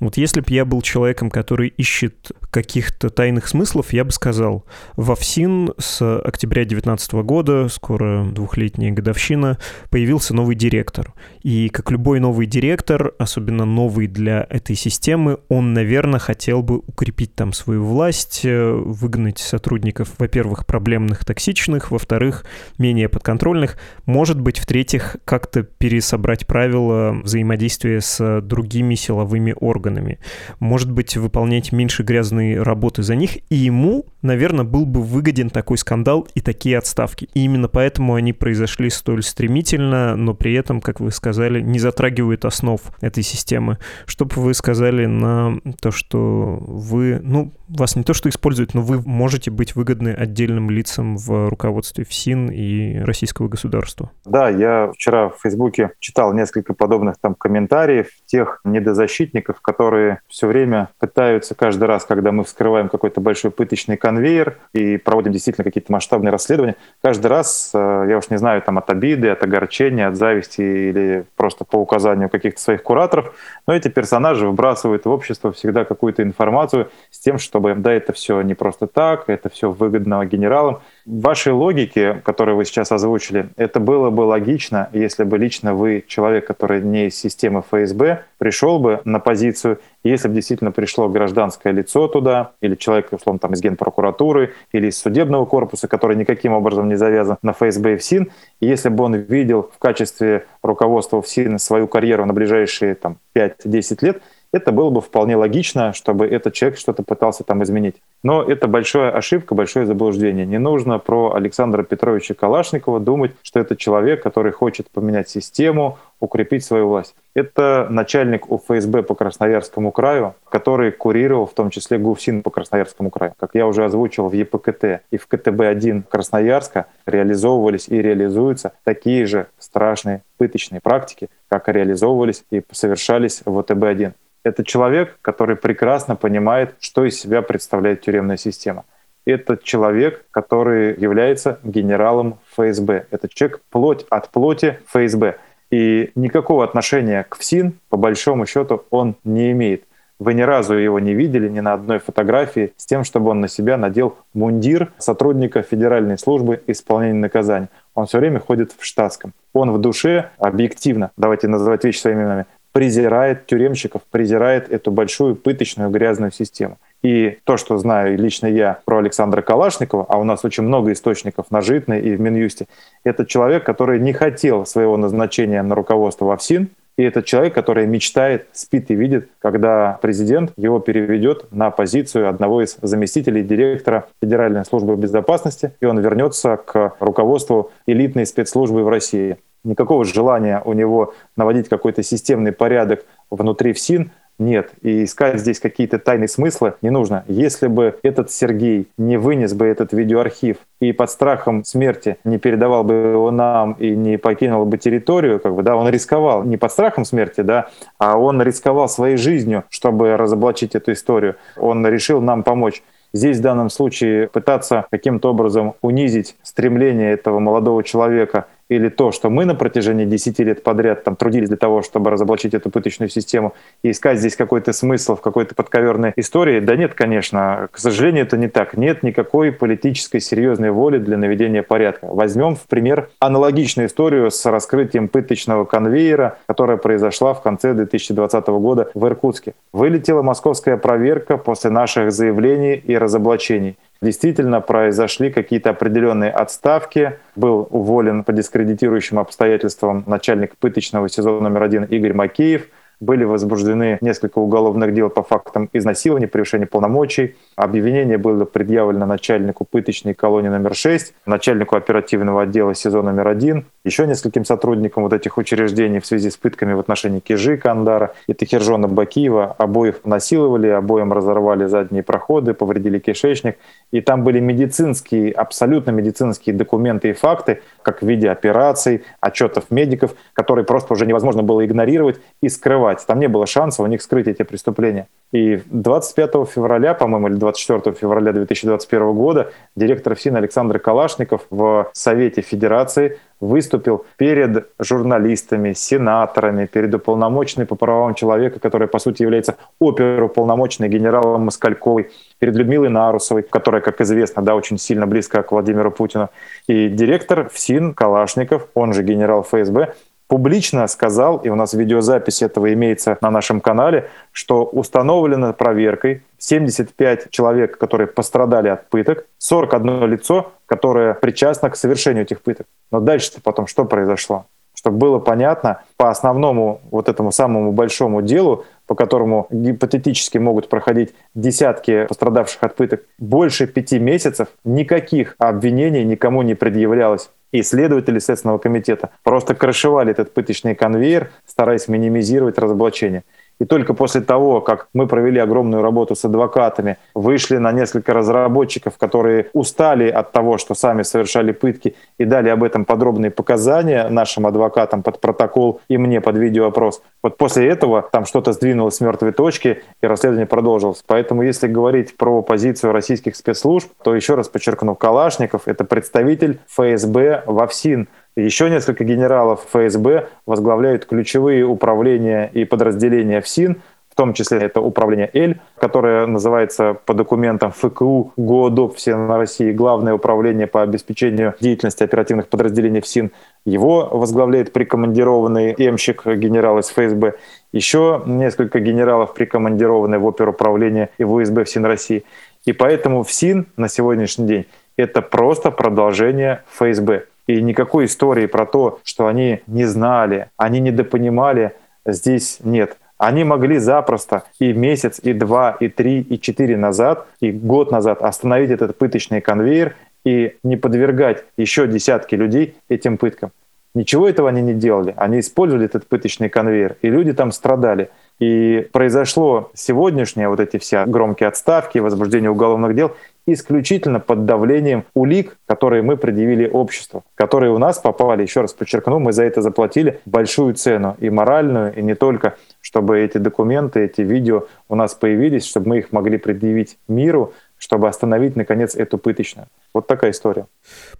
Вот если бы я был человеком, который ищет каких-то тайных смыслов, я бы сказал, во ФСИН с октября 2019 года, скоро двухлетняя годовщина, появился новый директор. И как любой новый директор, особенно новый для этой системы, он, наверное, хотел бы укрепить там свою власть, э, выгнать сотрудников, во-первых, проблемных, токсичных, во-вторых, менее подконтрольных, может быть, в-третьих, как-то пересобрать правила взаимодействия с другими силовыми органами. Может быть, выполнять меньше грязной работы за них, и ему, наверное, был бы выгоден такой скандал и такие отставки. И именно поэтому они произошли столь стремительно, но при этом, как вы сказали, не затрагивают основ этой системы. Что бы вы сказали на то, что вы, ну, вас не то что используют, но вы можете быть выгодны отдельным лицам в руководстве ФСИН и российского государства. Да, я вчера в Фейсбуке читал несколько подобных там комментариев тех недозащитников, которые все время пытаются каждый раз, когда мы вскрываем какой-то большой пыточный конвейер и проводим действительно какие-то масштабные расследования, каждый раз, э, я уж не знаю, там от обиды, от огорчения, от зависти или просто по указанию каких-то своих кураторов, но эти персонажи выбрасывают в общество всегда какую-то информацию с тем, чтобы, да, это все не просто так, это все выгодно генералам. В вашей логике, которую вы сейчас озвучили, это было бы логично, если бы лично вы, человек, который не из системы ФСБ, пришел бы на позицию, если бы действительно пришло гражданское лицо туда, или человек, условно, там, из генпрокуратуры, или из судебного корпуса, который никаким образом не завязан на ФСБ и ФСИН, и если бы он видел в качестве руководства ФСИН свою карьеру на ближайшие там, 5-10 лет, это было бы вполне логично, чтобы этот человек что-то пытался там изменить. Но это большая ошибка, большое заблуждение. Не нужно про Александра Петровича Калашникова думать, что это человек, который хочет поменять систему, укрепить свою власть. Это начальник УФСБ по Красноярскому краю, который курировал в том числе ГУФСИН по Красноярскому краю. Как я уже озвучил, в ЕПКТ и в КТБ-1 Красноярска реализовывались и реализуются такие же страшные пыточные практики, как реализовывались и совершались в ОТБ-1. Это человек, который прекрасно понимает, что из себя представляет тюремная система. Это человек, который является генералом ФСБ. Это человек плоть от плоти ФСБ. И никакого отношения к ФСИН, по большому счету, он не имеет. Вы ни разу его не видели ни на одной фотографии с тем, чтобы он на себя надел мундир сотрудника Федеральной службы исполнения наказаний. Он все время ходит в штатском. Он в душе объективно, давайте называть вещи своими именами, презирает тюремщиков, презирает эту большую пыточную грязную систему. И то, что знаю лично я про Александра Калашникова, а у нас очень много источников на Житной и в Минюсте, это человек, который не хотел своего назначения на руководство в ОФСИН, и это человек, который мечтает, спит и видит, когда президент его переведет на позицию одного из заместителей директора Федеральной службы безопасности, и он вернется к руководству элитной спецслужбы в России никакого желания у него наводить какой-то системный порядок внутри ФСИН нет. И искать здесь какие-то тайные смыслы не нужно. Если бы этот Сергей не вынес бы этот видеоархив и под страхом смерти не передавал бы его нам и не покинул бы территорию, как бы, да, он рисковал не под страхом смерти, да, а он рисковал своей жизнью, чтобы разоблачить эту историю. Он решил нам помочь. Здесь в данном случае пытаться каким-то образом унизить стремление этого молодого человека или то, что мы на протяжении 10 лет подряд там трудились для того, чтобы разоблачить эту пыточную систему и искать здесь какой-то смысл в какой-то подковерной истории, да нет, конечно, к сожалению, это не так. Нет никакой политической серьезной воли для наведения порядка. Возьмем в пример аналогичную историю с раскрытием пыточного конвейера, которая произошла в конце 2020 года в Иркутске. Вылетела московская проверка после наших заявлений и разоблачений действительно произошли какие-то определенные отставки. Был уволен по дискредитирующим обстоятельствам начальник пыточного сезона номер один Игорь Макеев – были возбуждены несколько уголовных дел по фактам изнасилования, превышения полномочий. Обвинение было предъявлено начальнику пыточной колонии номер 6, начальнику оперативного отдела СИЗО номер 1, еще нескольким сотрудникам вот этих учреждений в связи с пытками в отношении Кижи Кандара и Тахиржона Бакиева. Обоих насиловали, обоим разорвали задние проходы, повредили кишечник. И там были медицинские, абсолютно медицинские документы и факты, как в виде операций, отчетов медиков, которые просто уже невозможно было игнорировать и скрывать. Там не было шанса у них скрыть эти преступления. И 25 февраля, по-моему, или 24 февраля 2021 года директор ФСИН Александр Калашников в Совете Федерации выступил перед журналистами, сенаторами, перед уполномоченной по правам человека, которая, по сути, является оперуполномоченной генералом Москальковой, перед Людмилой Нарусовой, которая, как известно, да, очень сильно близка к Владимиру Путину. И директор ФСИН Калашников, он же генерал ФСБ, публично сказал, и у нас видеозапись этого имеется на нашем канале, что установлено проверкой 75 человек, которые пострадали от пыток, 41 лицо, которое причастно к совершению этих пыток. Но дальше-то потом что произошло? Чтобы было понятно, по основному вот этому самому большому делу, по которому гипотетически могут проходить десятки пострадавших от пыток, больше пяти месяцев никаких обвинений никому не предъявлялось и следователи Следственного комитета просто крышевали этот пыточный конвейер, стараясь минимизировать разоблачение. И только после того, как мы провели огромную работу с адвокатами, вышли на несколько разработчиков, которые устали от того, что сами совершали пытки, и дали об этом подробные показания нашим адвокатам под протокол и мне под видеоопрос. Вот после этого там что-то сдвинулось с мертвой точки, и расследование продолжилось. Поэтому если говорить про позицию российских спецслужб, то еще раз подчеркну, Калашников — это представитель ФСБ во ФСИН, еще несколько генералов ФСБ возглавляют ключевые управления и подразделения ФСИН, в том числе это управление Л, которое называется по документам ФКУ ГОДОП все на России, главное управление по обеспечению деятельности оперативных подразделений ФСИН. Его возглавляет прикомандированный эмщик генерал из ФСБ. Еще несколько генералов прикомандированы в оперуправление и в УСБ ФСИН России. И поэтому ФСИН на сегодняшний день это просто продолжение ФСБ. И никакой истории про то, что они не знали, они недопонимали, здесь нет. Они могли запросто и месяц, и два, и три, и четыре назад, и год назад остановить этот пыточный конвейер и не подвергать еще десятки людей этим пыткам. Ничего этого они не делали. Они использовали этот пыточный конвейер, и люди там страдали. И произошло сегодняшнее, вот эти все громкие отставки, возбуждение уголовных дел, исключительно под давлением улик, которые мы предъявили обществу, которые у нас попали, еще раз подчеркну, мы за это заплатили большую цену, и моральную, и не только, чтобы эти документы, эти видео у нас появились, чтобы мы их могли предъявить миру, чтобы остановить, наконец, эту пыточную. Вот такая история.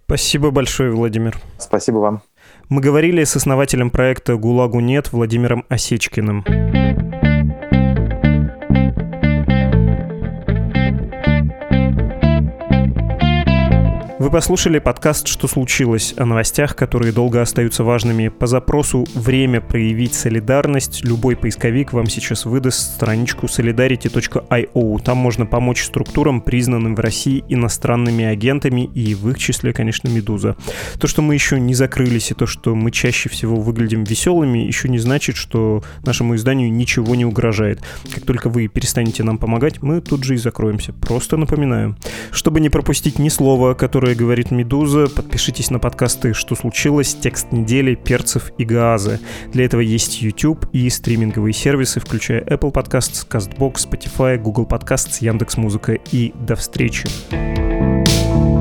Спасибо большое, Владимир. Спасибо вам. Мы говорили с основателем проекта «ГУЛАГу нет» Владимиром Осечкиным. Вы послушали подкаст «Что случилось?» о новостях, которые долго остаются важными. По запросу «Время проявить солидарность» любой поисковик вам сейчас выдаст страничку solidarity.io. Там можно помочь структурам, признанным в России иностранными агентами и в их числе, конечно, «Медуза». То, что мы еще не закрылись и то, что мы чаще всего выглядим веселыми, еще не значит, что нашему изданию ничего не угрожает. Как только вы перестанете нам помогать, мы тут же и закроемся. Просто напоминаю. Чтобы не пропустить ни слова, которое которой говорит Медуза. Подпишитесь на подкасты «Что случилось?», «Текст недели», «Перцев» и «Газы». Для этого есть YouTube и стриминговые сервисы, включая Apple Podcasts, CastBox, Spotify, Google Podcasts, Яндекс.Музыка. И до встречи! thank you